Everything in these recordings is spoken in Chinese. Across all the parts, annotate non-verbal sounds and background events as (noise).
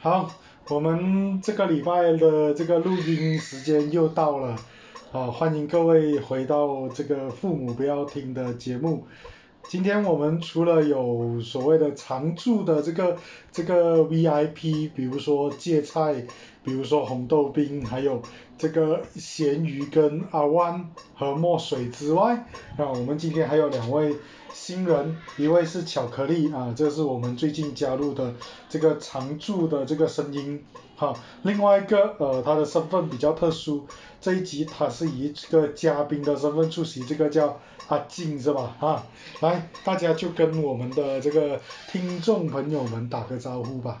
好，我们这个礼拜的这个录音时间又到了，好，欢迎各位回到这个父母不要听的节目。今天我们除了有所谓的常驻的这个这个 VIP，比如说芥菜，比如说红豆冰，还有这个咸鱼跟阿湾和墨水之外，啊，我们今天还有两位新人，一位是巧克力啊，这是我们最近加入的这个常驻的这个声音，好，另外一个呃他的身份比较特殊，这一集他是以这个嘉宾的身份出席，这个叫阿静是吧？啊，来大家就跟我们的这个听众朋友们打个招呼吧。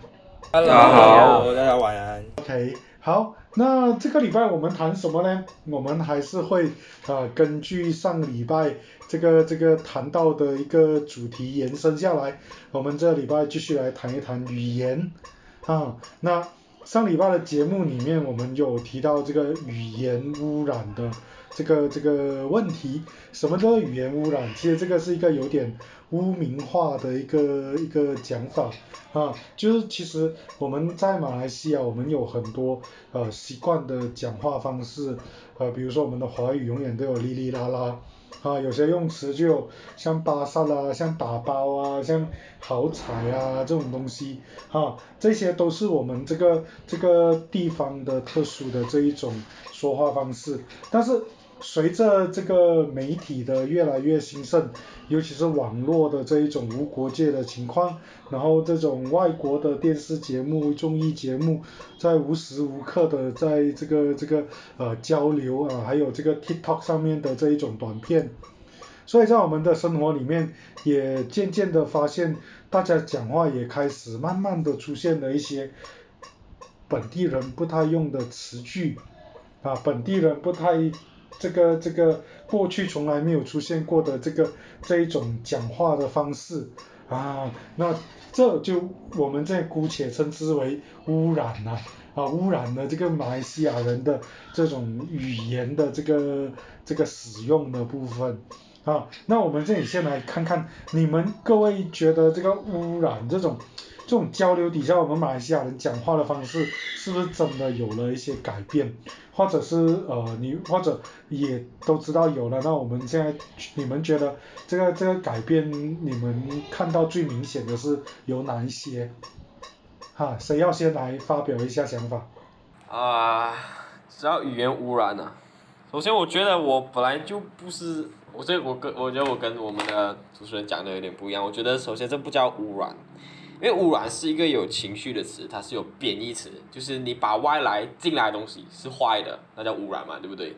Hello，大家好大家晚安。OK，好，那这个礼拜我们谈什么呢？我们还是会呃根据上礼拜这个这个谈到的一个主题延伸下来，我们这礼拜继续来谈一谈语言啊。那上礼拜的节目里面，我们有提到这个语言污染的这个这个问题。什么叫做语言污染？其实这个是一个有点污名化的一个一个讲法啊，就是其实我们在马来西亚，我们有很多呃习惯的讲话方式，呃，比如说我们的华语永远都有哩哩啦啦。啊，有些用词就有像巴萨啦，像打包啊，像好彩啊这种东西，啊，这些都是我们这个这个地方的特殊的这一种说话方式。但是随着这个媒体的越来越兴盛，尤其是网络的这一种无国界的情况，然后这种外国的电视节目、综艺节目，在无时无刻的在这个这个呃交流啊，还有这个 TikTok 上面的这一种短片，所以在我们的生活里面，也渐渐的发现，大家讲话也开始慢慢的出现了一些本地人不太用的词句，啊，本地人不太这个这个过去从来没有出现过的这个这一种讲话的方式啊，那这就我们这姑且称之为污染呐啊污染了这个马来西亚人的这种语言的这个这个使用的部分。啊，那我们这里先来看看你们各位觉得这个污染这种这种交流底下，我们马来西亚人讲话的方式是不是真的有了一些改变？或者是呃你或者也都知道有了，那我们现在你们觉得这个这个改变，你们看到最明显的是有哪一些？哈，谁要先来发表一下想法？啊，只要语言污染啊，首先我觉得我本来就不是，我这我跟我觉得我跟我们的主持人讲的有点不一样。我觉得首先这不叫污染，因为污染是一个有情绪的词，它是有贬义词，就是你把外来进来的东西是坏的，那叫污染嘛，对不对？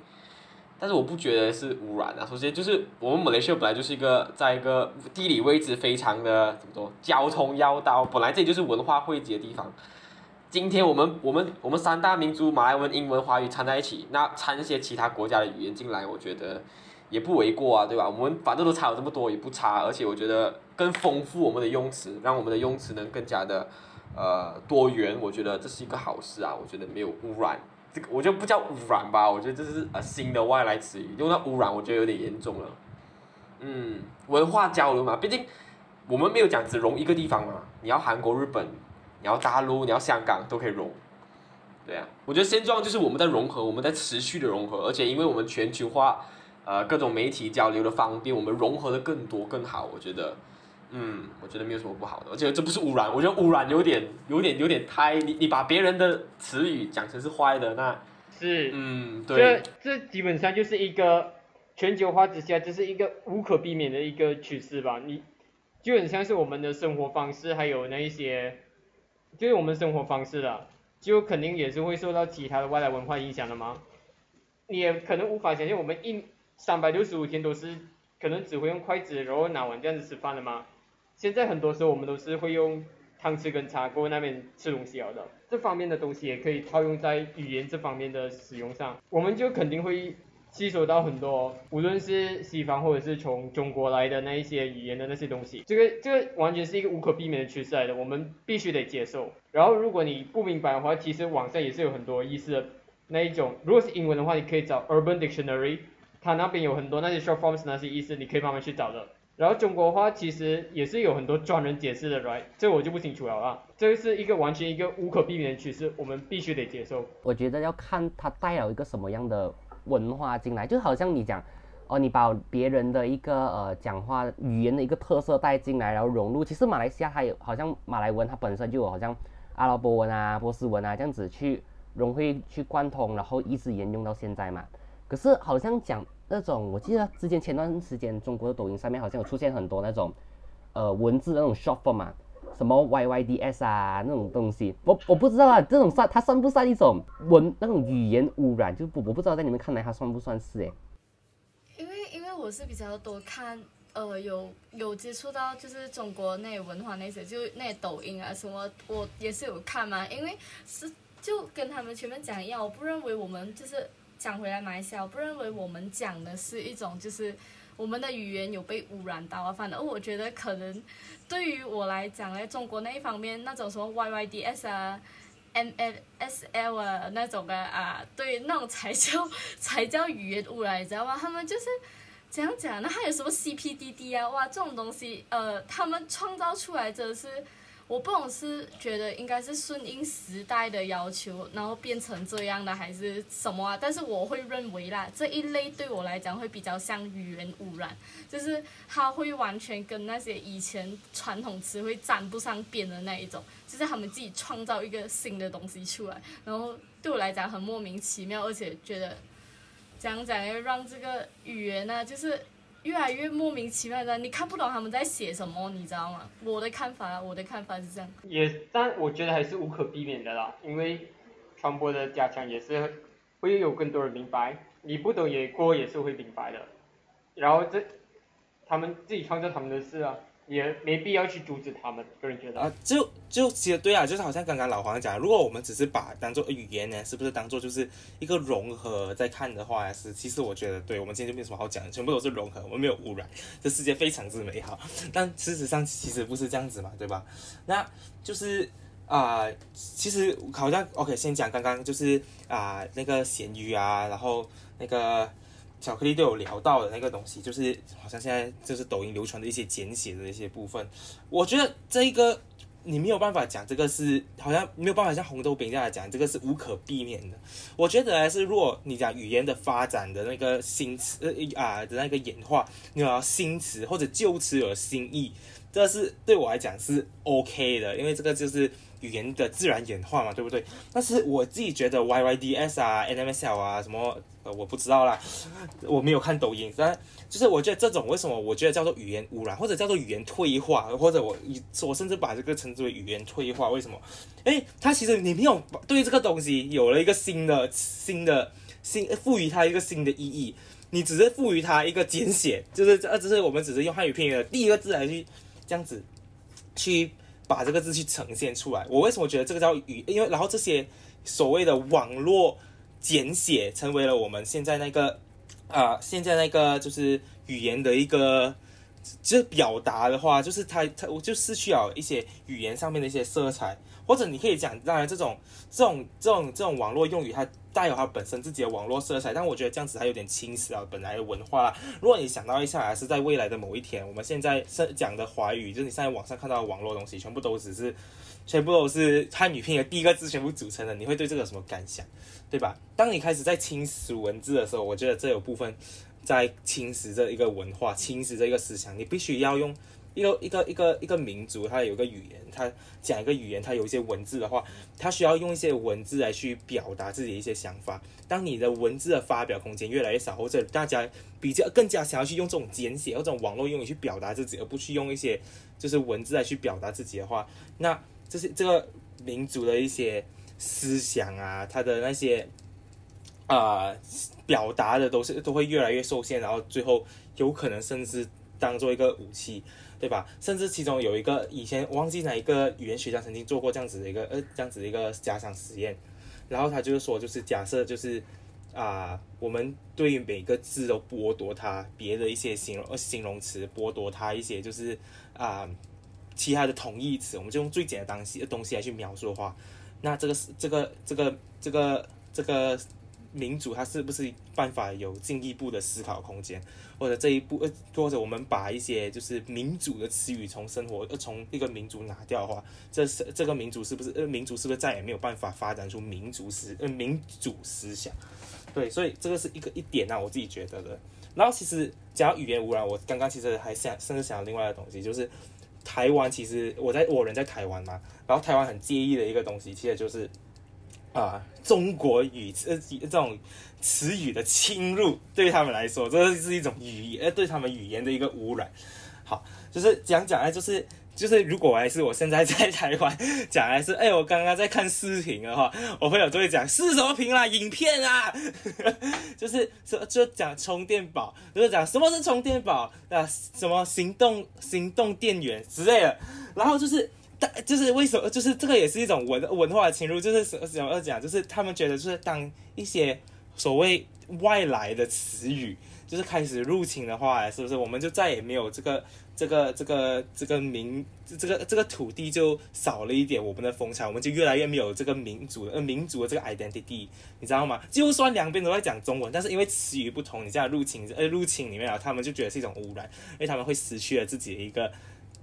但是我不觉得是污染啊。首先就是我们马来西亚本来就是一个在一个地理位置非常的怎么说，交通要道，本来这就是文化汇集的地方。今天我们我们我们三大民族马来文、英文、华语掺在一起，那掺一些其他国家的语言进来，我觉得也不为过啊，对吧？我们反正都差了这么多，也不差，而且我觉得更丰富我们的用词，让我们的用词能更加的呃多元，我觉得这是一个好事啊，我觉得没有污染。这个我觉得不叫污染吧，我觉得这是呃新的外来词语，用到污染，我觉得有点严重了。嗯，文化交流嘛，毕竟我们没有讲只融一个地方嘛，你要韩国、日本，你要大陆，你要香港都可以融。对啊，我觉得现状就是我们在融合，我们在持续的融合，而且因为我们全球化，呃，各种媒体交流的方便，我们融合的更多更好，我觉得，嗯，我觉得没有什么不好的，而且这不是污染，我觉得污染有点有点有点太，你你把别人的词语讲成是坏的，那，是，嗯，这对，这这基本上就是一个全球化之下，这是一个无可避免的一个趋势吧。你就很像是我们的生活方式，还有那一些，就是我们生活方式啦，就肯定也是会受到其他的外来文化影响的嘛。你也可能无法想象，我们一三百六十五天都是可能只会用筷子，然后拿碗这样子吃饭的吗？现在很多时候我们都是会用汤匙跟茶锅那边吃东西了的。这方面的东西也可以套用在语言这方面的使用上，我们就肯定会吸收到很多，无论是西方或者是从中国来的那一些语言的那些东西，这个这个完全是一个无可避免的趋势来的，我们必须得接受。然后如果你不明白的话，其实网上也是有很多意思的那一种，如果是英文的话，你可以找 Urban Dictionary，它那边有很多那些 short forms 那些意思，你可以慢慢去找的。然后中国话其实也是有很多专人解释的，right？这我就不清楚了啊。这是一个完全一个无可避免的趋势，我们必须得接受。我觉得要看它带了一个什么样的文化进来，就好像你讲，哦，你把别人的一个呃讲话语言的一个特色带进来，然后融入。其实马来西亚它有好像马来文，它本身就有好像阿拉伯文啊、波斯文啊这样子去融会去贯通，然后一直沿用到现在嘛。可是好像讲那种，我记得之前前段时间中国的抖音上面好像有出现很多那种呃文字那种 short form 嘛。什么 YYDS 啊那种东西，我我不知道啊，这种算它算不算一种文那种语言污染？就不我不知道在你们看来它算不算是哎？因为因为我是比较多看呃有有接触到就是中国那文化那些，就那抖音啊什么，我也是有看嘛。因为是就跟他们前面讲一样，我不认为我们就是讲回来马来西亚，我不认为我们讲的是一种就是我们的语言有被污染到啊。反而我觉得可能。对于我来讲呢，中国那一方面那种什么 YYDS 啊、MFSL 啊那种的啊，对，那种才叫才叫语言污染，你知道吗？他们就是怎样讲？那还有什么 CPDD 啊？哇，这种东西，呃，他们创造出来真的是。我不懂是觉得应该是顺应时代的要求，然后变成这样的，还是什么啊？但是我会认为啦，这一类对我来讲会比较像语言污染，就是它会完全跟那些以前传统词汇沾不上边的那一种，就是他们自己创造一个新的东西出来，然后对我来讲很莫名其妙，而且觉得讲讲要让这个语言呢，就是。越来越莫名其妙的，你看不懂他们在写什么，你知道吗？我的看法，我的看法是这样。也，但我觉得还是无可避免的啦，因为传播的加强也是会有更多人明白，你不懂也过也是会明白的。然后这，他们自己创造他们的事啊。也没必要去阻止他们，个人觉得啊，就就其实对啊，就是好像刚刚老黄讲，如果我们只是把当做语言呢，是不是当做就是一个融合在看的话，是其实我觉得，对我们今天就没什么好讲，全部都是融合，我们没有污染，这世界非常之美好。但事实上其实不是这样子嘛，对吧？那就是啊，其实好像 OK，先讲刚刚就是啊那个咸鱼啊，然后那个。巧克力都有聊到的那个东西，就是好像现在就是抖音流传的一些简写的一些部分。我觉得这一个你没有办法讲，这个是好像没有办法像红豆饼这样讲，这个是无可避免的。我觉得还是如果你讲语言的发展的那个新词呃啊的那个演化，你要新词或者旧词有新意，这是对我来讲是 OK 的，因为这个就是语言的自然演化嘛，对不对？但是我自己觉得 YYDS 啊、NMSL 啊什么。我不知道啦，我没有看抖音，但就是我觉得这种为什么我觉得叫做语言污染，或者叫做语言退化，或者我我甚至把这个称之为语言退化，为什么？哎，它其实你没有对这个东西有了一个新的新的新赋予它一个新的意义，你只是赋予它一个简写，就是呃，只是我们只是用汉语拼音的第一个字来去这样子去把这个字去呈现出来。我为什么觉得这个叫语？因为然后这些所谓的网络。简写成为了我们现在那个啊，现在那个就是语言的一个，就是表达的话，就是它它我就失去了一些语言上面的一些色彩，或者你可以讲，当然这种这种这种这种网络用语，它带有它本身自己的网络色彩，但我觉得这样子还有点侵蚀了本来的文化。如果你想到一下，还是在未来的某一天，我们现在是讲的华语，就是你现在网上看到的网络东西，全部都只是。全部都是汉语拼音的第一个字全部组成的，你会对这个有什么感想，对吧？当你开始在侵蚀文字的时候，我觉得这有部分在侵蚀这一个文化，侵蚀这一个思想。你必须要用一个一个一个一个民族，它有一个语言，它讲一个语言，它有一些文字的话，它需要用一些文字来去表达自己一些想法。当你的文字的发表空间越来越少，或者大家比较更加想要去用这种简写或者网络用语去表达自己，而不去用一些就是文字来去表达自己的话，那。这是这个民族的一些思想啊，他的那些啊表达的都是都会越来越受限，然后最后有可能甚至当做一个武器，对吧？甚至其中有一个以前忘记哪一个语言学家曾经做过这样子的一个呃这样子的一个假想实验，然后他就是说，就是假设就是啊，我们对每个字都剥夺它别的一些形容形容词，剥夺它一些就是啊。其他的同义词，我们就用最简单的东西的东西来去描述的话，那这个是这个这个这个这个民主它是不是办法有进一步的思考空间，或者这一步呃，或者我们把一些就是民主的词语从生活呃从一个民族拿掉的话，这是这个民主是不是呃民主是不是再也没有办法发展出民族思呃民主思想？对，所以这个是一个一点啊，我自己觉得的。然后其实讲语言污染，我刚刚其实还想甚至想另外的东西，就是台湾其实我在我人在台湾嘛，然后台湾很介意的一个东西，其实就是啊中国语呃这种词语的侵入，对他们来说，这是一种语言呃对他们语言的一个污染。好，就是讲讲啊，就是。就是如果还是我现在在台湾讲还是哎我刚刚在看视频的话，我朋友都会讲是什么屏啦，影片啊，(laughs) 就是说就讲充电宝，就是讲什么是充电宝啊，什么行动行动电源之类的，然后就是但就是为什么就是这个也是一种文文化的侵入，就是什怎么讲，就是他们觉得就是当一些所谓外来的词语就是开始入侵的话，是不是我们就再也没有这个。这个这个这个民这个这个土地就少了一点我们的风采，我们就越来越没有这个民族呃民族的这个 identity，你知道吗？就算两边都在讲中文，但是因为词语不同，你这样入侵呃入侵里面啊，他们就觉得是一种污染，因为他们会失去了自己的一个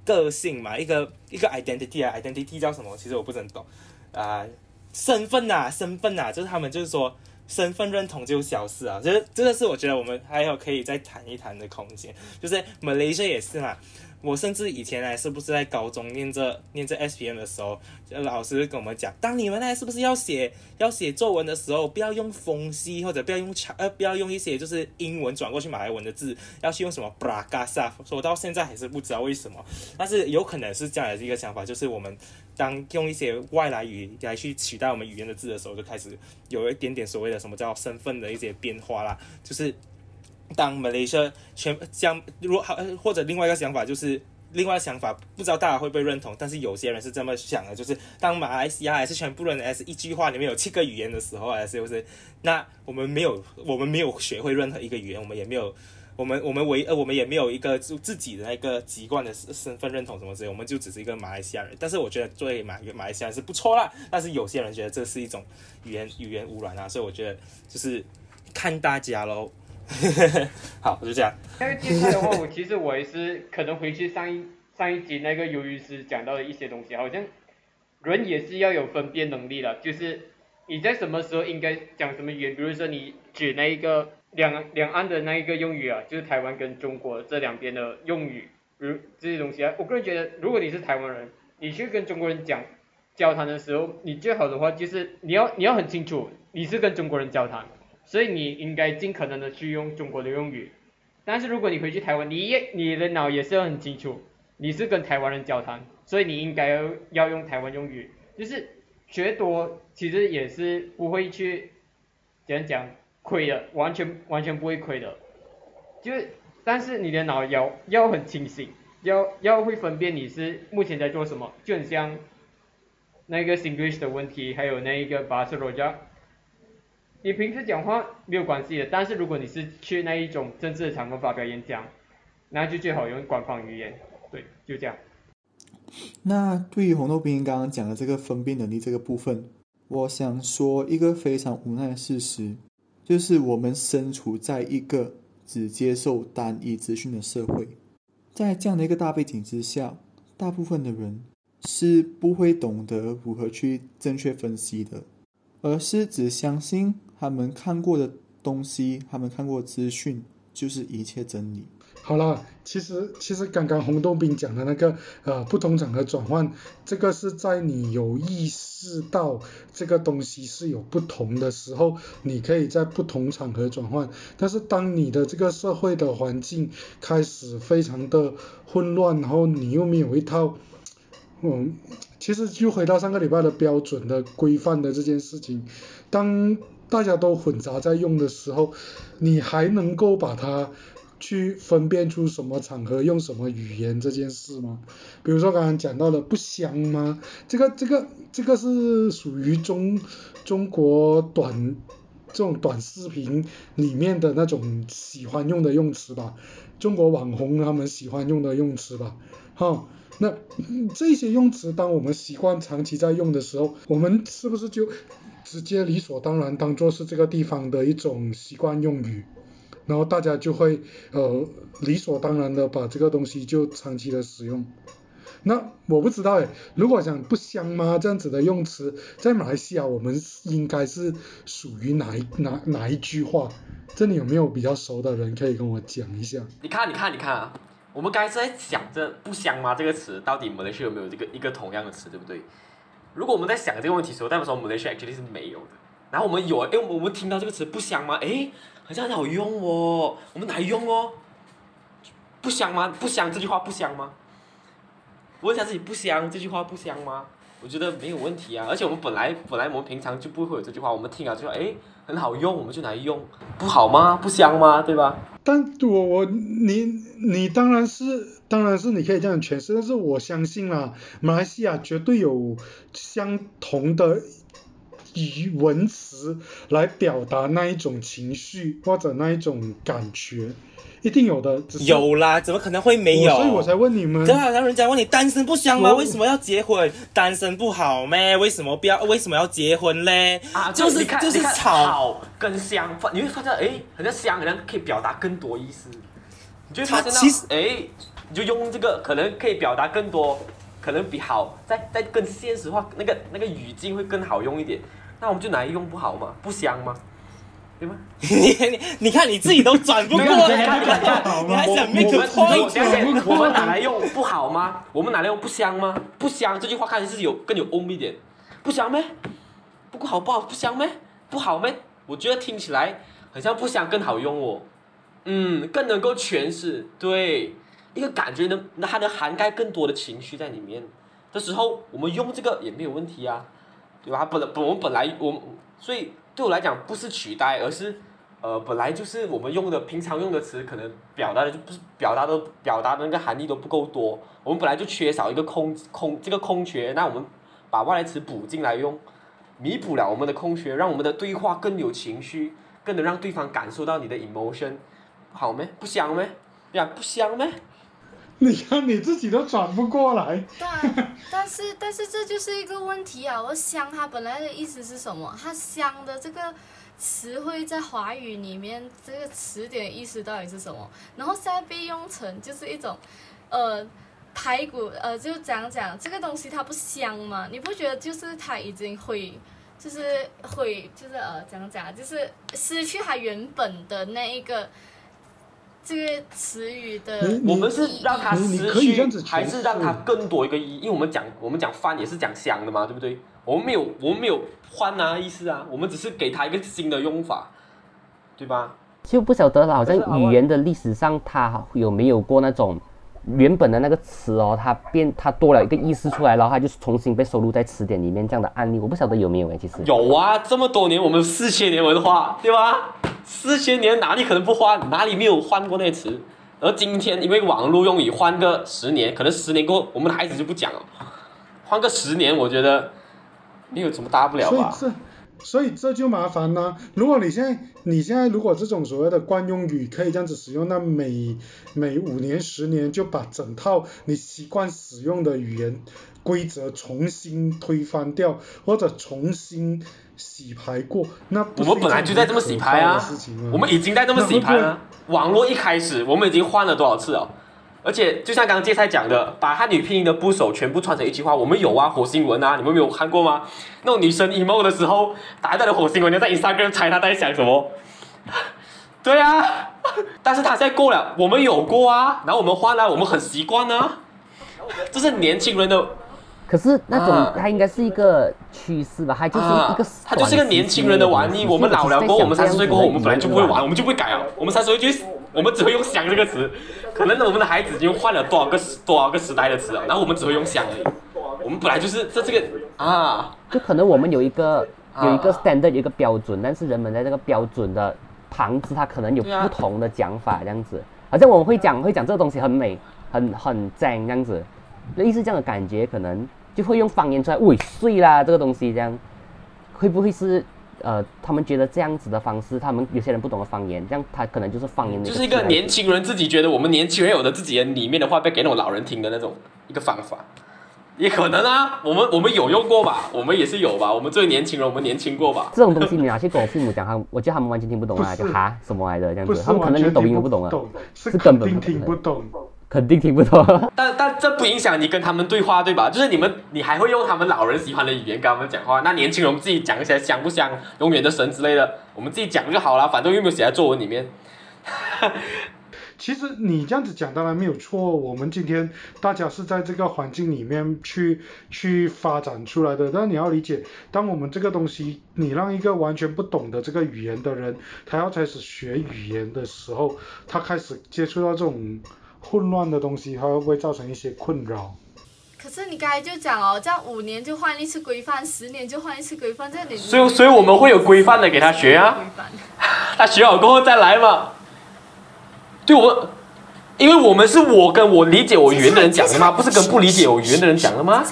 个性嘛，一个一个 identity 啊，identity 叫什么？其实我不是很懂啊，身份呐，身份呐，就是他们就是说。身份认同就消失啊，这这个是我觉得我们还有可以再谈一谈的空间。就是 Malaysia 也是嘛，我甚至以前呢，是不是在高中念着念着 S P M 的时候，老师跟我们讲，当你们呢是不是要写要写作文的时候，不要用风西或者不要用长呃不要用一些就是英文转过去马来文的字，要去用什么 bragasa。说到现在还是不知道为什么，但是有可能是这样的一个想法，就是我们。当用一些外来语来去取代我们语言的字的时候，就开始有一点点所谓的什么叫身份的一些变化啦。就是当 Malaysia 全将如果好或者另外一个想法就是另外想法，不知道大家会不会认同，但是有些人是这么想的，就是当马来西亚还是全部人还是一句话里面有七个语言的时候，还是不是？那我们没有我们没有学会任何一个语言，我们也没有。我们我们唯呃我们也没有一个就自己的那个籍贯的身份认同什么之类，我们就只是一个马来西亚人。但是我觉得作为马马来西亚人是不错啦。但是有些人觉得这是一种语言语言污染啊，所以我觉得就是看大家喽。(laughs) 好，就这样。那个接下来的话，我其实我也是可能回去上一上一集那个鱿鱼师讲到的一些东西，好像人也是要有分辨能力的，就是你在什么时候应该讲什么语言，比如说你举那一个。两两岸的那一个用语啊，就是台湾跟中国这两边的用语，如这些东西啊，我个人觉得，如果你是台湾人，你去跟中国人讲交谈的时候，你最好的话就是你要你要很清楚你是跟中国人交谈，所以你应该尽可能的去用中国的用语。但是如果你回去台湾，你也你的脑也是要很清楚你是跟台湾人交谈，所以你应该要要用台湾用语，就是学多其实也是不会去怎样讲。亏的，完全完全不会亏的，就是，但是你的脑要要很清醒，要要会分辨你是目前在做什么，就很像那个 English 的问题，还有那一个 b a s r o j a 你平时讲话没有关系的，但是如果你是去那一种政治的场合发表演讲，那就最好用官方语言，对，就这样。那对于红豆冰刚刚讲的这个分辨能力这个部分，我想说一个非常无奈的事实。就是我们身处在一个只接受单一资讯的社会，在这样的一个大背景之下，大部分的人是不会懂得如何去正确分析的，而是只相信他们看过的东西，他们看过资讯就是一切真理。好了，其实其实刚刚红豆冰讲的那个呃不同场合转换，这个是在你有意识到这个东西是有不同的时候，你可以在不同场合转换。但是当你的这个社会的环境开始非常的混乱，然后你又没有一套，嗯，其实就回到上个礼拜的标准的规范的这件事情，当大家都混杂在用的时候，你还能够把它。去分辨出什么场合用什么语言这件事吗？比如说刚刚讲到的不香吗？这个这个这个是属于中中国短这种短视频里面的那种喜欢用的用词吧，中国网红他们喜欢用的用词吧，哈，那这些用词当我们习惯长期在用的时候，我们是不是就直接理所当然当做是这个地方的一种习惯用语，然后大家就会呃理所当然的把这个东西就长期的使用。那我不知道诶，如果讲不香吗这样子的用词，在马来西亚我们应该是属于哪一哪哪一句话？这里有没有比较熟的人可以跟我讲一下？你看，你看，你看啊！我们刚才在想着“不香吗”这个词，到底马来西亚有没有这个一个同样的词，对不对？如果我们在想这个问题的时候，代表说马来西亚 actually 是没有的。然后我们有，哎，我们听到这个词“不香吗”，哎，好像很好用哦，我们来用哦。不香吗？不香这句话不香吗？问一下自己不香这句话不香吗？我觉得没有问题啊，而且我们本来本来我们平常就不会有这句话，我们听了就说哎很好用，我们就来用，不好吗？不香吗？对吧？但我我你你当然是当然是你可以这样诠释，但是我相信啦，马来西亚绝对有相同的语文词来表达那一种情绪或者那一种感觉。一定有的，有啦，怎么可能会没有？所以我才问你们。就好像人家问你单身不香吗？为什么要结婚？单身不好咩？为什么不要？为什么要结婚嘞？啊，就是就是草跟香，你会发现哎，好像香好像可以表达更多意思。你就发现其实哎，你就用这个可能可以表达更多，可能比好再再更现实化，那个那个语境会更好用一点。那我们就拿来用不好吗？不香吗？对吗？(laughs) 你你 (laughs) 你看你自己都转不过来，你还想 make a point？我们拿来用不好吗？我们拿来用不香吗？不香这句话看起来是有更有 om 一点，不香咩？不过好不好？不香咩？不好咩？我觉得听起来好像不香更好用哦。嗯，更能够诠释对一个感觉能，那它能涵盖更多的情绪在里面的时候，我们用这个也没有问题啊，对吧？本本我们本来我所以。对我来讲不是取代，而是，呃，本来就是我们用的平常用的词，可能表达的就不是表达的表达的那个含义都不够多。我们本来就缺少一个空空这个空缺，那我们把外来词补进来用，弥补了我们的空缺，让我们的对话更有情绪，更能让对方感受到你的 emotion，好没？不香没？呀，不香没？(laughs) 你看你自己都转不过来。对，(laughs) 但是但是这就是一个问题啊！我香它本来的意思是什么？它香的这个词汇在华语里面，这个词典意思到底是什么？然后现在被用成就是一种，呃，排骨，呃，就讲讲这个东西它不香吗？你不觉得就是它已经会，就是会，就是呃，讲讲，就是失去它原本的那一个。这个词语的，我们是让它失去，还是让它更多一个意？义？因为我们讲，我们讲翻也是讲香的嘛，对不对？我们没有，我们没有换啊意思啊，我们只是给它一个新的用法，对吧？就不晓得了，好像语言的历史上，它有没有过那种原本的那个词哦，它变它多了一个意思出来，然后它就是重新被收录在词典里面这样的案例，我不晓得有没有哎，其实有啊，这么多年我们四千年文化，对吧？四千年哪里可能不换？哪里没有换过那词？而今天因为网络用语换个十年，可能十年过后我们的孩子就不讲了。换个十年，我觉得没有什么大不了吧。所以这，所以这就麻烦了。如果你现在你现在如果这种所谓的惯用语可以这样子使用，那每每五年十年就把整套你习惯使用的语言规则重新推翻掉，或者重新。洗牌过，那我们本来就在这么洗牌啊，我们已经在这么洗牌了。网络一开始，我们已经换了多少次哦？而且就像刚刚芥菜讲的，把汉语拼音的部首全部串成一句话，我们有啊，火星文啊，你们没有看过吗？那种女生 emo 的时候打一段的火星文，你在 Instagram 猜她在想什么？对啊，但是她现在过了，我们有过啊，然后我们换了，我们很习惯啊，这是年轻人的。可是那种它应该是一个趋势吧，它就是一个，它就是一个年轻人的玩意。我们老了过后，我们三十岁过后，我们本来就不会玩，我们就不会改啊。我们三十岁就我们只会用“想”这个词。可能我们的孩子已经换了多少个多少个时代的词了，然后我们只会用“想”而已。我们本来就是在这个啊，就可能我们有一个有一个 standard 一个标准，但是人们在这个标准的旁支，它可能有不同的讲法这样子。好像我们会讲会讲这个东西很美，很很赞这样子。类似这样的感觉，可能就会用方言出来尾碎啦，这个东西这样，会不会是呃，他们觉得这样子的方式，他们有些人不懂得方言，这样他可能就是方言。就是一个年轻人自己觉得我们年轻人有的自己的里面的话，被给那种老人听的那种一个方法。也可能啊，我们我们有用过吧，我们也是有吧，我们作为年轻人，我们年轻过吧。这种东西你拿去跟我父母讲，他我觉得他们完全听不懂啊，就哈什么来的这样子，他们可能连抖音都不懂啊，是是根本听不懂。肯定听不懂。(laughs) 但但这不影响你跟他们对话，对吧？就是你们你还会用他们老人喜欢的语言跟他们讲话，那年轻人自己讲一些香不香、永远的神之类的，我们自己讲就好了，反正又没有写在作文里面。其实你这样子讲当然没有错，我们今天大家是在这个环境里面去去发展出来的，但你要理解，当我们这个东西你让一个完全不懂得这个语言的人，他要开始学语言的时候，他开始接触到这种混乱的东西，它会不会造成一些困扰？可是你刚才就讲哦，这样五年就换一次规范，十年就换一次规范，这样你所以所以我们会有规范的给他学啊 (laughs) 他学好过后再来嘛。对我，因为我们是我跟我理解我语言的人讲的吗？不是跟不理解我语言的人讲的吗？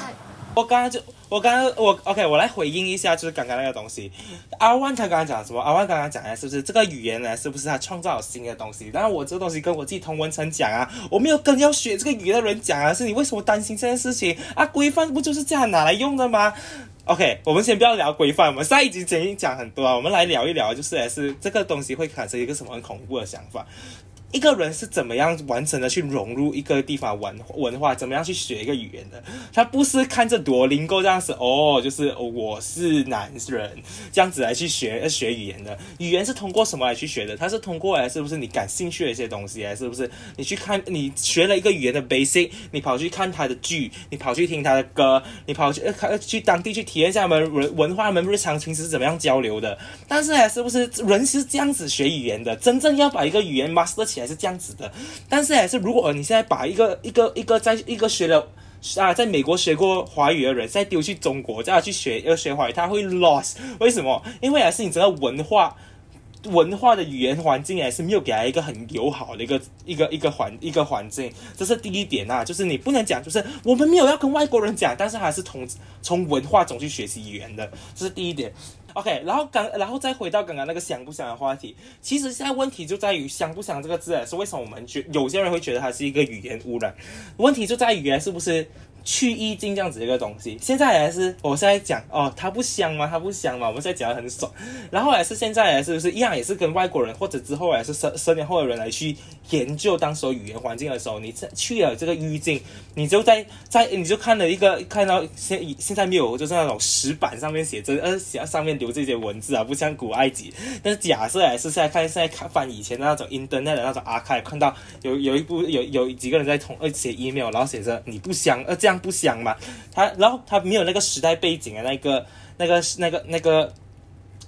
我刚才就，我刚刚我 OK，我来回应一下，就是刚刚那个东西。阿万他刚刚讲什么？阿万刚刚讲的是不是这个语言呢？是不是他创造了新的东西？当然，我这个东西跟我自己同文层讲啊，我没有跟要学这个语言的人讲啊，是你为什么担心这件事情啊？规范不就是这样拿来用的吗？OK，我们先不要聊规范，我们上一集已经讲很多啊，我们来聊一聊，就是还是这个东西会产生一个什么很恐怖的想法。一个人是怎么样完整的去融入一个地方文文化，怎么样去学一个语言的？他不是看着多林够这样子哦，就是、我是男人这样子来去学学语言的。语言是通过什么来去学的？它是通过来是不是你感兴趣的一些东西，还是不是你去看你学了一个语言的 basic，你跑去看他的剧，你跑去听他的歌，你跑去呃去当地去体验一下他们文文化，他们日常平时是怎么样交流的？但是还是不是人是这样子学语言的？真正要把一个语言 master 起来是这样子的。但是还是如果你现在把一个一个一个在一个学了。啊，在美国学过华语的人，再丢去中国，再去学要学华语，他会 lost。为什么？因为还是你整个文化文化的语言环境还是没有给他一个很友好的一个一个一个环一个环境，这是第一点啊，就是你不能讲，就是我们没有要跟外国人讲，但是还是从从文化中去学习语言的，这是第一点。OK，然后刚然后再回到刚刚那个想不想的话题，其实现在问题就在于想不想这个字，是为什么我们觉有些人会觉得它是一个语言污染？问题就在于是不是去意境这样子一个东西？现在还是我现在讲哦，它不香吗？它不香吗？我们现在讲的很爽，然后还是现在还是不是一样，也是跟外国人或者之后还是十十年后的人来去研究当时候语言环境的时候，你去了这个语境，你就在在你就看了一个看到现现在没有就是那种石板上面写着呃写上面留这些文字啊，不像古埃及。但是假设还是在看现在看翻以前的那种 internet 的那种阿卡看到有有一部有有几个人在同呃写 email，然后写着你不香呃这样不香嘛？他然后他没有那个时代背景的那个那个那个那个。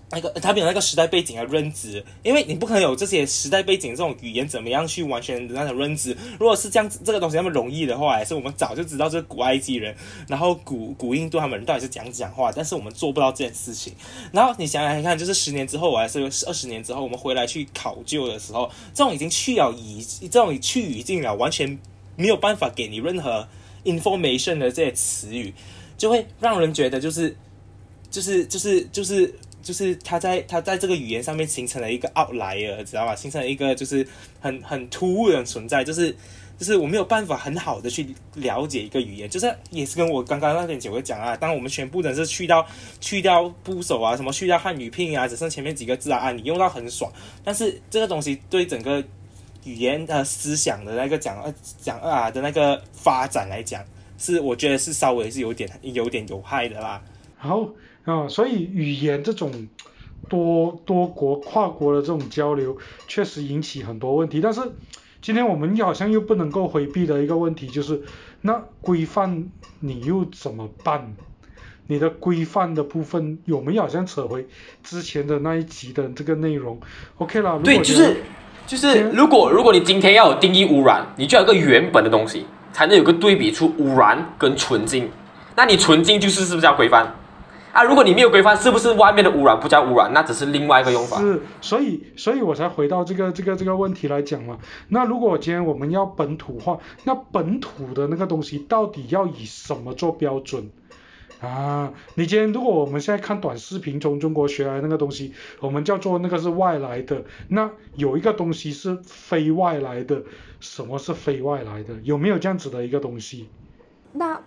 那个他没有那个时代背景的认知，因为你不可能有这些时代背景这种语言怎么样去完全的那种认知。如果是这样子，这个东西那么容易的话，还是我们早就知道这古埃及人，然后古古印度他们人到底是讲讲话，但是我们做不到这件事情。然后你想想看，就是十年之后，我还是二十年之后，我们回来去考究的时候，这种已经去了语，这种去语境了，完全没有办法给你任何 information 的这些词语，就会让人觉得就是就是就是就是。就是他在他在这个语言上面形成了一个 outlier，知道吗？形成了一个就是很很突兀的存在，就是就是我没有办法很好的去了解一个语言，就是也是跟我刚刚那边姐会讲啊，当我们全部人是去到去掉部首啊，什么去掉汉语拼音啊，只剩前面几个字啊，啊，你用到很爽，但是这个东西对整个语言呃思想的那个讲呃讲啊的那个发展来讲，是我觉得是稍微是有点有点有害的啦。好啊，所以语言这种多多国跨国的这种交流，确实引起很多问题。但是今天我们好像又不能够回避的一个问题就是，那规范你又怎么办？你的规范的部分有没有好像扯回之前的那一集的这个内容？OK 啦，如果对，就是就是，如果如果你今天要有定义污染，你就要有个原本的东西，才能有个对比出污染跟纯净。那你纯净就是是不是要规范？啊，如果你没有规范，是不是外面的污染不叫污染？那只是另外一个用法。是，所以所以我才回到这个这个这个问题来讲嘛。那如果今天我们要本土化，那本土的那个东西到底要以什么做标准？啊，你今天如果我们现在看短视频从中国学来那个东西，我们叫做那个是外来的，那有一个东西是非外来的，什么是非外来的？有没有这样子的一个东西？那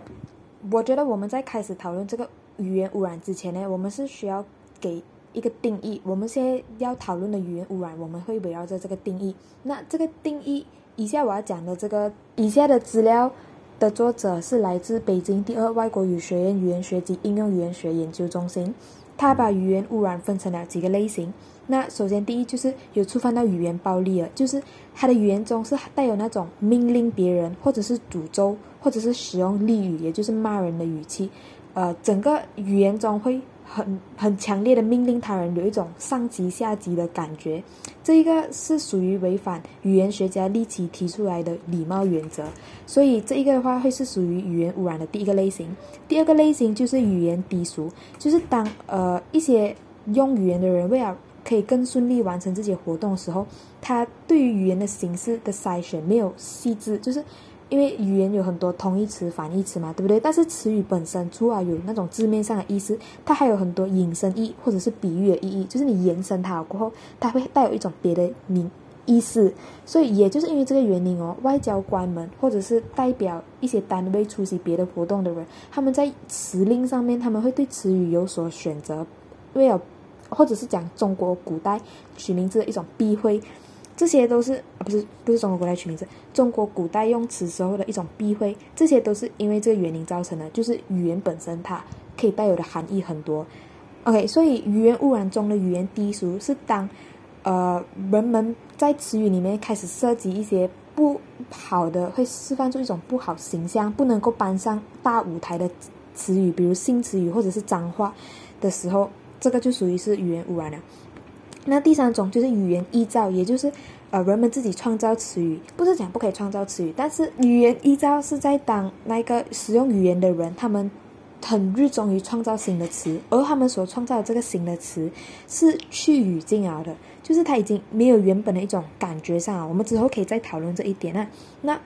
我觉得我们在开始讨论这个语言污染之前呢，我们是需要给一个定义。我们现在要讨论的语言污染，我们会围绕着这个定义。那这个定义，以下我要讲的这个以下的资料的作者是来自北京第二外国语学院语言学及应用语言学研究中心。他把语言污染分成了几个类型。那首先第一就是有触犯到语言暴力了，就是他的语言中是带有那种命令别人，或者是诅咒，或者是使用俚语，也就是骂人的语气。呃，整个语言中会很很强烈的命令他人，有一种上级下级的感觉。这一个是属于违反语言学家利奇提出来的礼貌原则，所以这一个的话会是属于语言污染的第一个类型。第二个类型就是语言低俗，就是当呃一些用语言的人为了可以更顺利完成这些活动的时候，他对于语言的形式的筛选没有细致，就是因为语言有很多同义词、反义词嘛，对不对？但是词语本身除了有那种字面上的意思，它还有很多引申义或者是比喻的意义，就是你延伸它了过后，它会带有一种别的名意思。所以也就是因为这个原因哦，外交官们或者是代表一些单位出席别的活动的人，他们在词令上面他们会对词语有所选择，为了或者是讲中国古代取名字的一种避讳。这些都是啊，不是不是中国古代取名字，中国古代用词时候的一种避讳，这些都是因为这个原因造成的，就是语言本身它可以带有的含义很多。OK，所以语言污染中的语言低俗是当呃人们在词语里面开始涉及一些不好的，会释放出一种不好形象，不能够搬上大舞台的词语，比如性词语或者是脏话的时候，这个就属于是语言污染了。那第三种就是语言臆造，也就是呃人们自己创造词语，不是讲不可以创造词语，但是语言臆造是在当那个使用语言的人，他们很热衷于创造新的词，而他们所创造这个新的词是去语境啊的，就是他已经没有原本的一种感觉上啊。我们之后可以再讨论这一点啊。那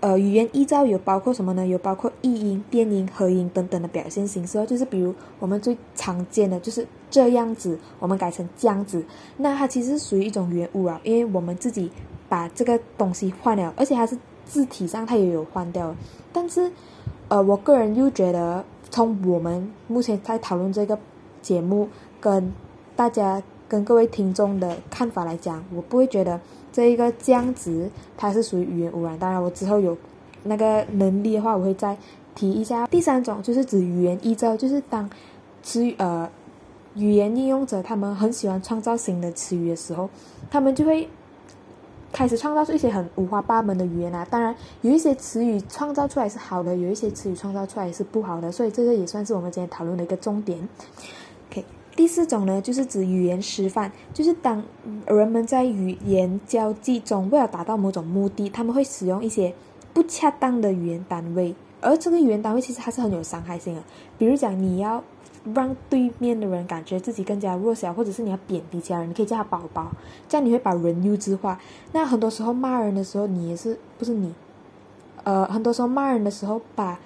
呃，语言臆造有包括什么呢？有包括译音、变音、合音等等的表现形式。就是比如我们最常见的就是这样子，我们改成这样子，那它其实属于一种语言污染，因为我们自己把这个东西换了，而且它是字体上它也有换掉。但是，呃，我个人又觉得，从我们目前在讨论这个节目跟大家跟各位听众的看法来讲，我不会觉得。这一个降值，它是属于语言污染。当然，我之后有那个能力的话，我会再提一下。第三种就是指语言依照，就是当词语呃语言应用者他们很喜欢创造新的词语的时候，他们就会开始创造出一些很五花八门的语言啊。当然，有一些词语创造出来是好的，有一些词语创造出来是不好的，所以这个也算是我们今天讨论的一个重点。第四种呢，就是指语言示范，就是当人们在语言交际中，为了达到某种目的，他们会使用一些不恰当的语言单位，而这个语言单位其实它是很有伤害性的。比如讲，你要让对面的人感觉自己更加弱小，或者是你要贬低其他人，你可以叫他宝宝，这样你会把人幼稚化。那很多时候骂人的时候，你也是不是你？呃，很多时候骂人的时候把。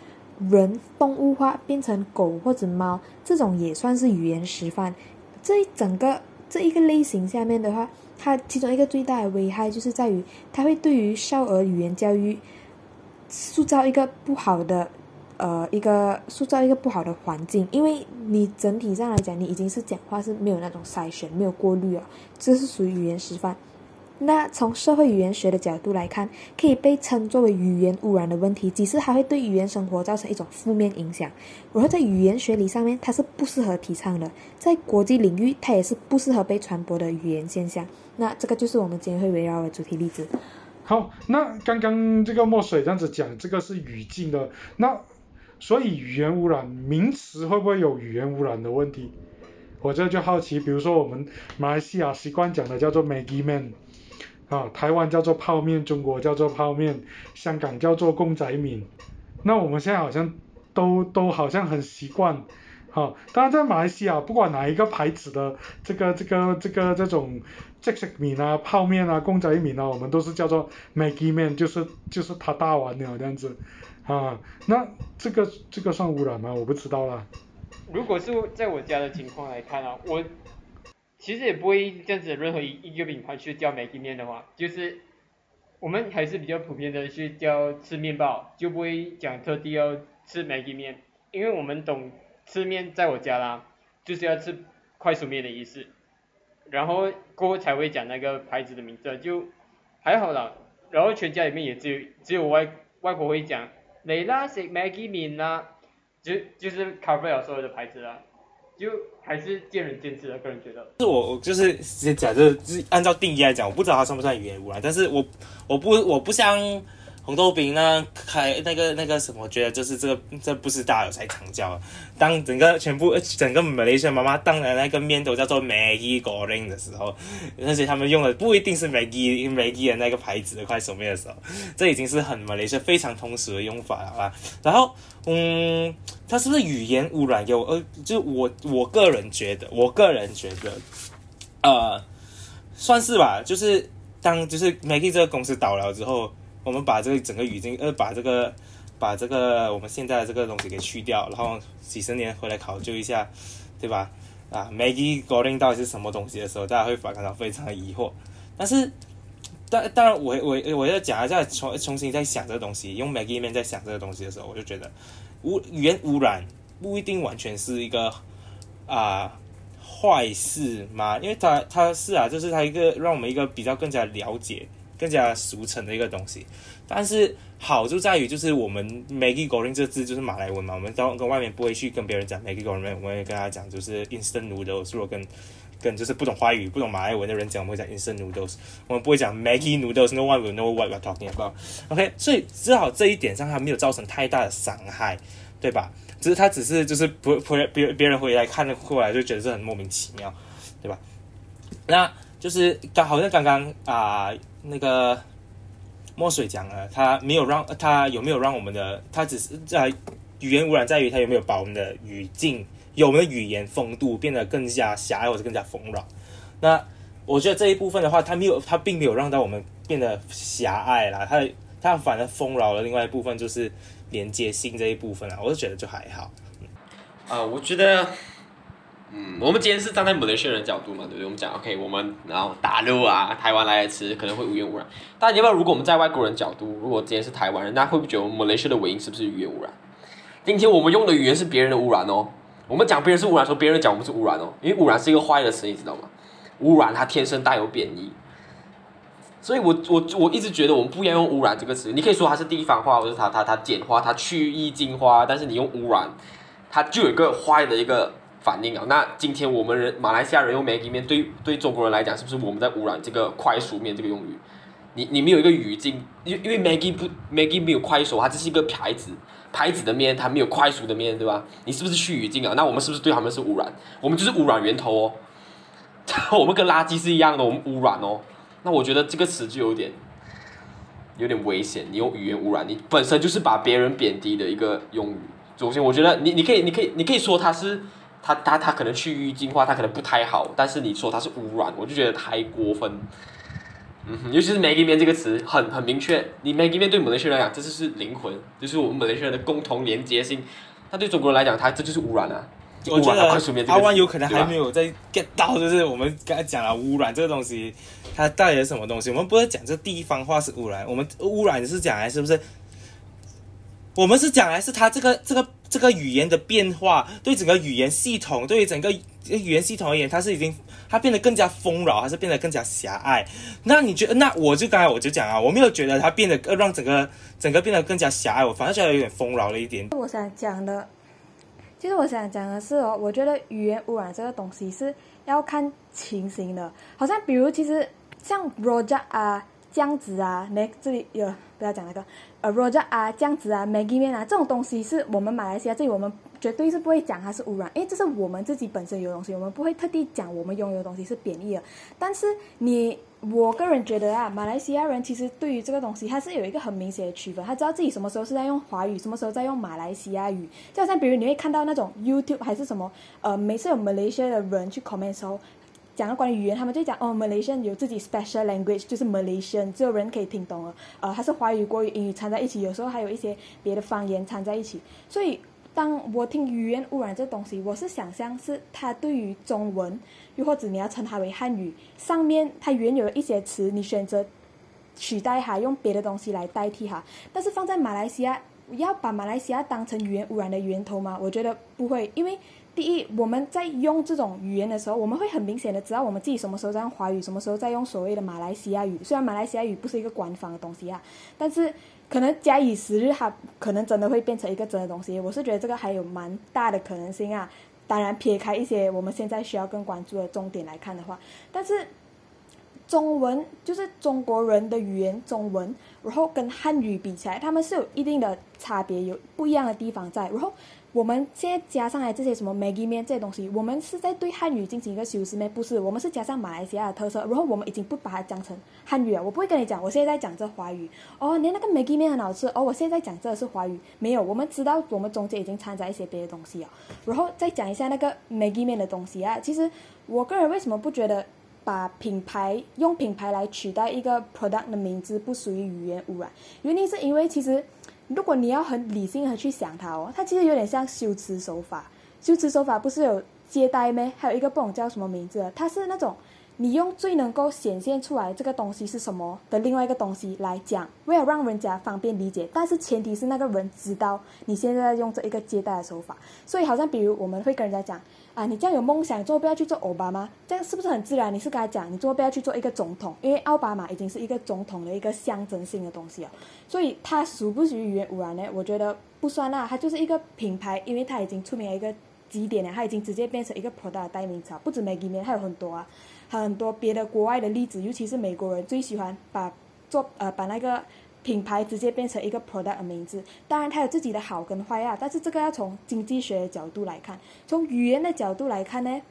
人动物化变成狗或者猫，这种也算是语言示范。这一整个这一个类型下面的话，它其中一个最大的危害就是在于，它会对于少儿语言教育塑造一个不好的呃一个塑造一个不好的环境，因为你整体上来讲，你已经是讲话是没有那种筛选、没有过滤了，这是属于语言示范。那从社会语言学的角度来看，可以被称作为语言污染的问题，即使它会对语言生活造成一种负面影响。然后在语言学理上面，它是不适合提倡的，在国际领域，它也是不适合被传播的语言现象。那这个就是我们今天会围绕的主题例子。好，那刚刚这个墨水这样子讲，这个是语境的，那所以语言污染名词会不会有语言污染的问题？我这就好奇，比如说我们马来西亚习惯讲的叫做 magi Man。啊，台湾叫做泡面，中国叫做泡面，香港叫做公仔面。那我们现在好像都都好像很习惯，哈。当然在马来西亚，不管哪一个牌子的这个这个这个这种即食面啊、泡面啊、公仔面啊，我们都是叫做 Maggie 面，就是就是它大碗了这样子，啊。那这个这个算污染吗？我不知道啦。如果是在我家的情况来看啊，我。其实也不会这样子，任何一一个品牌去叫美面的话，就是我们还是比较普遍的去叫吃面包，就不会讲特地要吃 Maggi 面，因为我们懂吃面在我家啦，就是要吃快速面的意思，然后过后才会讲那个牌子的名字，就还好啦。然后全家里面也只有只有外外婆会讲，你啦食 Maggi 面啦，就就是 cover 了所有的牌子啦，就还是见仁见智的，个人觉得。是我我就是直接讲，就是按照定义来讲，我不知道它算不算语言无赖，但是我我不我不像红豆饼那开那个那个什么，我觉得就是这个这不是大有才常教的。当整个全部整个马来西亚妈妈当的那个面都叫做 Maggie Goreng 的时候，而且他们 (laughs) 用的不一定是 Maggie Maggie 的那个牌子的快手面的时候，这已经是很马来西亚非常通俗的用法了吧？然后嗯，它是不是语言污染？有呃，就我我个人觉得，我个人觉得，呃，算是吧。就是当就是 Maggie 这个公司倒了之后，我们把这个整个语境呃，把这个把这个我们现在的这个东西给去掉，然后几十年回来考究一下，对吧？啊，Maggie Golden 到底是什么东西的时候，大家会感到非常的疑惑。但是，当当然我我我要讲一下，重重新在想这个东西，用 Maggie 面在想这个东西的时候，我就觉得污语言污染不一定完全是一个啊。坏事吗？因为它它是啊，就是它一个让我们一个比较更加了解、更加俗成的一个东西。但是好就在于，就是我们 Maggie Goreng 这字就是马来文嘛，我们到跟外面不会去跟别人讲 Maggie Goreng，我们会跟他讲就是 instant noodles。如果跟跟就是不懂华语、不懂马来文的人讲，我们会讲 instant noodles，我们不会讲 Maggie noodles，no one will know what we're talking about。OK，所以至少这一点上，它没有造成太大的伤害，对吧？只是他只是就是不不别别人回来看了过来就觉得这很莫名其妙，对吧？那就是刚好像刚刚啊那个墨水讲了，他没有让他有没有让我们的他只是在语言污染在于他有没有把我们的语境有我们的语言风度变得更加狭隘或者更加丰饶。那我觉得这一部分的话，他没有他并没有让到我们变得狭隘啦，他他反而丰饶了另外一部分就是。连接性这一部分啊，我是觉得就还好。啊，我觉得，嗯，我们今天是站在马来西亚人角度嘛，对不对？我们讲 OK，我们然后大陆啊，台湾来吃可能会语言污染。但你要不要？如果我们在外国人角度，如果今天是台湾人，那会不会觉得我们马来西亚的尾音是不是语言污染？今天我们用的语言是别人的污染哦。我们讲别人是污染，说别人讲我们是污染哦，因为污染是一个坏的词，你知道吗？污染它天生带有贬义。所以，我我我一直觉得我们不应该用污染这个词。你可以说它是地方话，或者它它它简化，它去意精化。但是你用污染，它就有一个坏的一个反应啊。那今天我们人马来西亚人用 MAGI 面，对对中国人来讲，是不是我们在污染这个快熟面这个用语？你你没有一个语境，因因为 MAGI 不 MAGI 没有快熟，它只是一个牌子牌子的面，它没有快熟的面对吧？你是不是去语境啊？那我们是不是对他们是污染？我们就是污染源头哦。(laughs) 我们跟垃圾是一样的，我们污染哦。那我觉得这个词就有点，有点危险。你用语言污染，你本身就是把别人贬低的一个用语。首先，我觉得你你可以你可以你可以说他是他他他可能去域净化，他可能不太好。但是你说他是污染，我就觉得太过分。嗯，尤其是 Maggie 面这个词很很明确，你 Maggie 面对马来西亚人来讲，这就是灵魂，就是我们马来西亚人的共同连接性。那对中国人来讲，它这就是污染啊。我觉得阿湾有可能还没有在 get 到，就是我们刚才讲了污染这个东西，它到底是什么东西？我们不是讲这地方话是污染，我们污染是讲来是不是？我们是讲来是它这个这个这个语言的变化，对整个语言系统，对于整个语言系统而言，它是已经它变得更加丰饶，还是变得更加狭隘？那你觉得？那我就刚才我就讲啊，我没有觉得它变得让整个整个变得更加狭隘，我反而觉得有点丰饶了一点。我想讲的。其实我想讲的是哦，我觉得语言污染这个东西是要看情形的。好像比如，其实像 Roger 啊、酱子啊、Mag 这里有不要讲那个呃 Roger 啊、酱子啊、Maggie 面啊这种东西，是我们马来西亚这里我们绝对是不会讲它是污染，因为这是我们自己本身有东西，我们不会特地讲我们拥有的东西是贬义的。但是你。我个人觉得啊，马来西亚人其实对于这个东西，他是有一个很明显的区分，他知道自己什么时候是在用华语，什么时候在用马来西亚语。就好像比如你会看到那种 YouTube 还是什么，呃，每次有 Malaysia 的人去 comment 时候，讲到关于语言，他们就讲哦，Malaysia 有自己 special language，就是 Malaysia 只有人可以听懂了。呃，它是华语、国语、英语掺在一起，有时候还有一些别的方言掺在一起。所以，当我听语言污染这东西，我是想象是它对于中文。又或者你要称它为汉语，上面它原有的一些词，你选择取代它，用别的东西来代替它。但是放在马来西亚，要把马来西亚当成语言污染的源头吗？我觉得不会，因为第一，我们在用这种语言的时候，我们会很明显的知道我们自己什么时候在用华语，什么时候在用所谓的马来西亚语。虽然马来西亚语不是一个官方的东西啊，但是可能假以时日，它可能真的会变成一个真的东西。我是觉得这个还有蛮大的可能性啊。当然，撇开一些我们现在需要更关注的重点来看的话，但是。中文就是中国人的语言，中文，然后跟汉语比起来，他们是有一定的差别，有不一样的地方在。然后我们现在加上来这些什么 Maggie 面这些东西，我们是在对汉语进行一个修饰吗？不是，我们是加上马来西亚的特色，然后我们已经不把它讲成汉语了。我不会跟你讲，我现在在讲这华语。哦，你那个 Maggie 面很好吃。哦，我现在讲这是华语，没有，我们知道我们中间已经掺杂一些别的东西啊。然后再讲一下那个 Maggie 面的东西啊，其实我个人为什么不觉得？把品牌用品牌来取代一个 product 的名字不属于语言污染，原因是因为其实如果你要很理性的去想它哦，它其实有点像修辞手法。修辞手法不是有接待咩？还有一个不懂叫什么名字，它是那种你用最能够显现出来这个东西是什么的另外一个东西来讲，为了让人家方便理解，但是前提是那个人知道你现在在用这一个接待的手法。所以好像比如我们会跟人家讲。啊，你这样有梦想，做不要去做奥巴马，这样是不是很自然？你是跟他讲，你做不要去做一个总统，因为奥巴马已经是一个总统的一个象征性的东西了，所以它属不属于语言污染呢？我觉得不算啊，它就是一个品牌，因为它已经出名了一个极点了，它已经直接变成一个 product 代名词，不止 Maggie 面，还有很多啊，很多别的国外的例子，尤其是美国人最喜欢把做呃把那个。品牌直接变成一个 product 的名字，当然它有自己的好跟坏啊，但是这个要从经济学的角度来看，从语言的角度来看呢，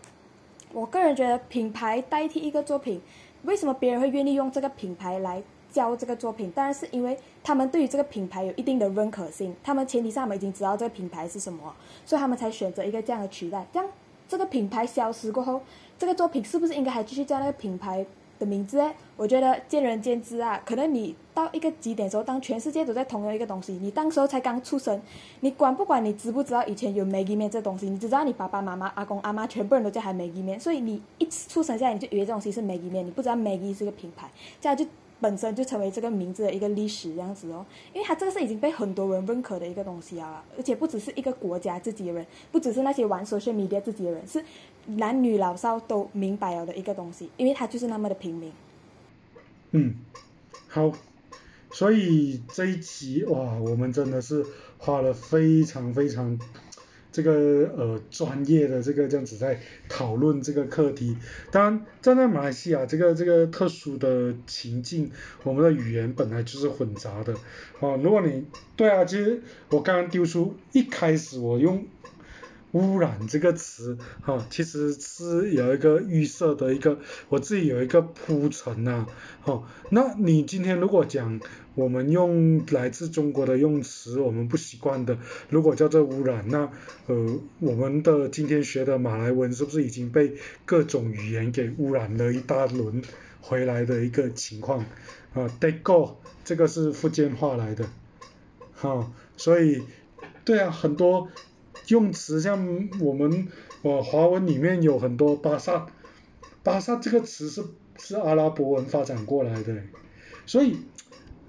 我个人觉得品牌代替一个作品，为什么别人会愿意用这个品牌来教这个作品？当然是因为他们对于这个品牌有一定的认可性，他们前提上们已经知道这个品牌是什么，所以他们才选择一个这样的取代。这样这个品牌消失过后，这个作品是不是应该还继续叫那个品牌？的名字哎，我觉得见仁见智啊。可能你到一个极点时候，当全世界都在同样一个东西，你当时候才刚出生，你管不管你知不知道以前有 Maggie 面这东西？你只知道你爸爸妈妈、阿公阿妈全部人都叫他 Maggie 面，所以你一出生下来你就以为这东西是 Maggie 面，你不知道 Maggie 是个品牌，这样就本身就成为这个名字的一个历史这样子哦。因为它这个是已经被很多人认可的一个东西啊，而且不只是一个国家自己的人，不只是那些玩 social media 自己的人，是男女老少都明白了的一个东西，因为它就是那么的平民。嗯，好，所以这一集哇，我们真的是花了非常非常这个呃专业的这个这样子在讨论这个课题。当然，站在马来西亚这个这个特殊的情境，我们的语言本来就是混杂的。哦，如果你对啊，其实我刚刚丢出一开始我用。污染这个词，哈，其实是有一个预设的一个，我自己有一个铺陈呐，哈，那你今天如果讲我们用来自中国的用词，我们不习惯的，如果叫做污染，那呃，我们的今天学的马来文是不是已经被各种语言给污染了一大轮回来的一个情况？啊，dego 这个是福建话来的，哈，所以对啊，很多。用词像我们呃华文里面有很多巴萨，巴萨这个词是是阿拉伯文发展过来的，所以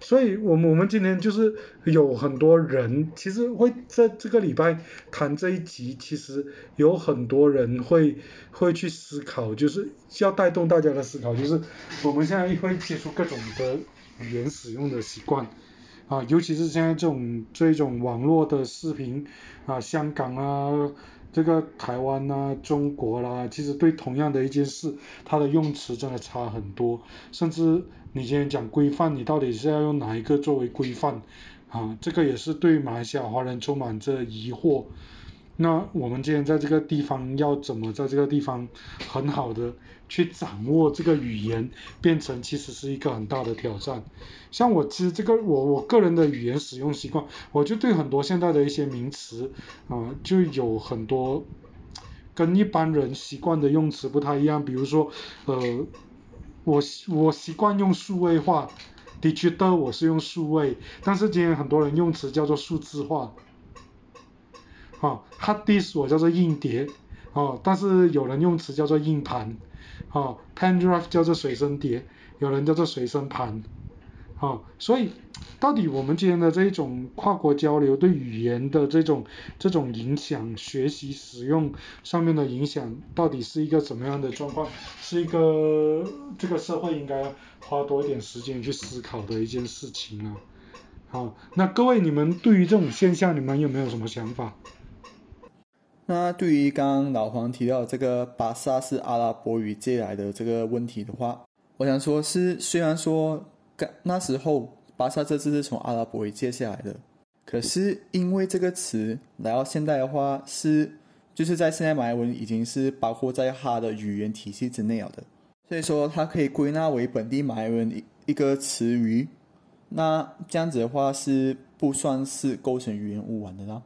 所以我们我们今天就是有很多人其实会在这个礼拜谈这一集，其实有很多人会会去思考，就是要带动大家的思考，就是我们现在会接触各种的语言使用的习惯。啊，尤其是现在这种这种网络的视频啊，香港啊，这个台湾啊，中国啦，其实对同样的一件事，它的用词真的差很多。甚至你今天讲规范，你到底是要用哪一个作为规范？啊，这个也是对马来西亚华人充满着疑惑。那我们今天在这个地方要怎么在这个地方很好的去掌握这个语言，变成其实是一个很大的挑战。像我其实这个我我个人的语言使用习惯，我就对很多现在的一些名词啊，就有很多跟一般人习惯的用词不太一样。比如说呃，我我习惯用数位化，digital 我是用数位，但是今天很多人用词叫做数字化。哦，hard disk 我叫做硬碟，哦，但是有人用词叫做硬盘，哦，pen drive 叫做随身碟，有人叫做随身盘，哦，所以到底我们今天的这一种跨国交流对语言的这种这种影响，学习使用上面的影响，到底是一个怎么样的状况？是一个这个社会应该花多一点时间去思考的一件事情啊。好，那各位你们对于这种现象，你们有没有什么想法？那对于刚刚老黄提到这个巴萨是阿拉伯语借来的这个问题的话，我想说是虽然说。刚那时候，巴萨这字是从阿拉伯语借下来的，可是因为这个词来到现代的话，是就是在现代马来文已经是包括在它的语言体系之内了的，所以说它可以归纳为本地马来文一一个词语。那这样子的话是不算是构成语言污染的啦。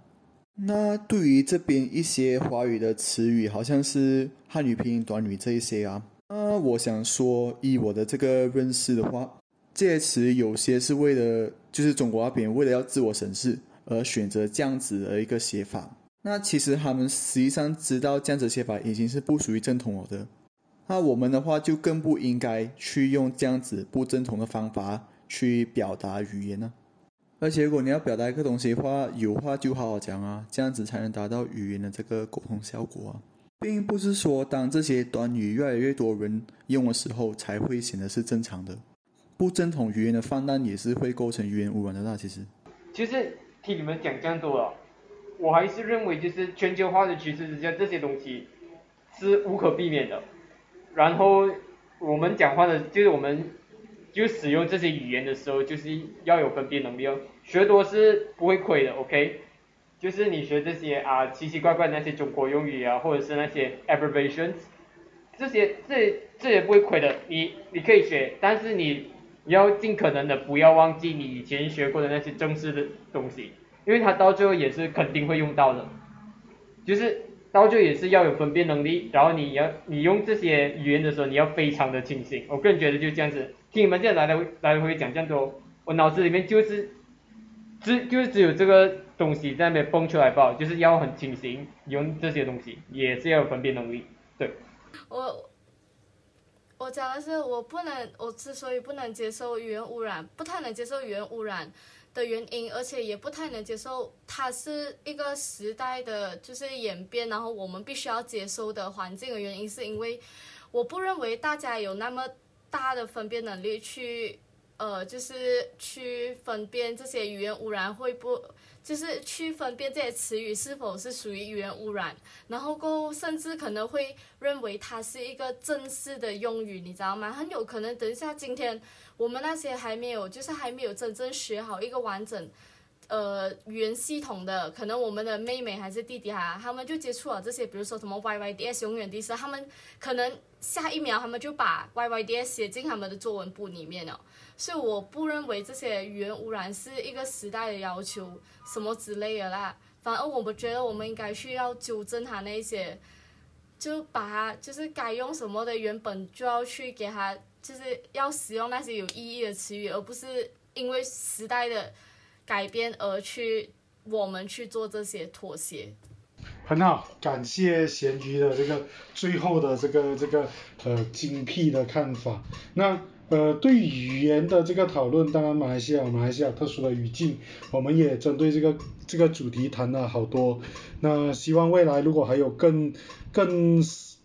那对于这边一些华语的词语，好像是汉语拼音短语这一些啊，呃，我想说，以我的这个认识的话。这些词有些是为了，就是中国那边为了要自我审视而选择这样子的一个写法。那其实他们实际上知道这样子写法已经是不属于正统了的。那我们的话就更不应该去用这样子不正统的方法去表达语言呢。而且如果你要表达一个东西的话，有话就好好讲啊，这样子才能达到语言的这个沟通效果啊，并不是说当这些短语越来越多人用的时候才会显得是正常的。不正统语言的泛滥也是会构成语言污染的。那其实，其实听你们讲这样多了，我还是认为就是全球化的趋势之下，这些东西是无可避免的。然后我们讲话的，就是我们就使用这些语言的时候，就是要有分辨能力哦。学多是不会亏的，OK？就是你学这些啊奇奇怪怪那些中国用语啊，或者是那些 abbreviations，这些这这也不会亏的。你你可以学，但是你。你要尽可能的不要忘记你以前学过的那些正式的东西，因为它到最后也是肯定会用到的，就是到最后也是要有分辨能力，然后你要你用这些语言的时候你要非常的清醒。我个人觉得就这样子，听你们这样来来回来回讲这样多，我脑子里面就是只就是只有这个东西在那边蹦出来吧，就是要很清醒，用这些东西也是要有分辨能力，对。我。我讲的是，我不能，我之所以不能接受语言污染，不太能接受语言污染的原因，而且也不太能接受它是一个时代的就是演变，然后我们必须要接受的环境的原因，是因为我不认为大家有那么大的分辨能力去，呃，就是去分辨这些语言污染会不。就是去分辨这些词语是否是属于语言污染，然后过甚至可能会认为它是一个正式的用语，你知道吗？很有可能等一下今天我们那些还没有，就是还没有真正学好一个完整，呃，语言系统的，可能我们的妹妹还是弟弟哈，他们就接触了这些，比如说什么 Y Y D S 永远第四，他们可能下一秒他们就把 Y Y D S 写进他们的作文簿里面了。所以我不认为这些语言污染是一个时代的要求，什么之类的啦。反而我们觉得我们应该需要纠正它那些，就把它就是该用什么的原本就要去给它，就是要使用那些有意义的词语，而不是因为时代的改变而去我们去做这些妥协。很好，感谢咸鱼的这个最后的这个这个呃精辟的看法。那。呃，对语言的这个讨论，当然马来西亚马来西亚特殊的语境，我们也针对这个这个主题谈了好多。那希望未来如果还有更更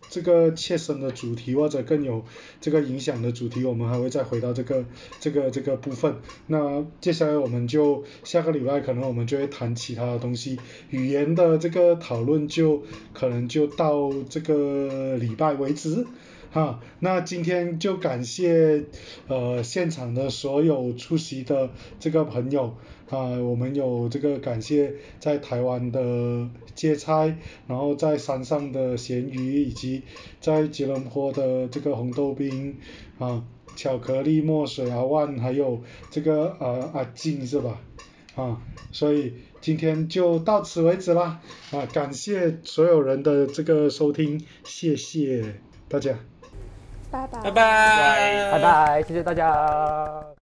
这个切身的主题或者更有这个影响的主题，我们还会再回到这个这个这个部分。那接下来我们就下个礼拜可能我们就会谈其他的东西，语言的这个讨论就可能就到这个礼拜为止。哈，那今天就感谢呃现场的所有出席的这个朋友啊，我们有这个感谢在台湾的芥菜，然后在山上的咸鱼，以及在吉隆坡的这个红豆冰啊，巧克力墨水阿万，还有这个呃阿静是吧？啊，所以今天就到此为止啦，啊，感谢所有人的这个收听，谢谢大家。拜拜，拜拜，拜拜，谢谢大家。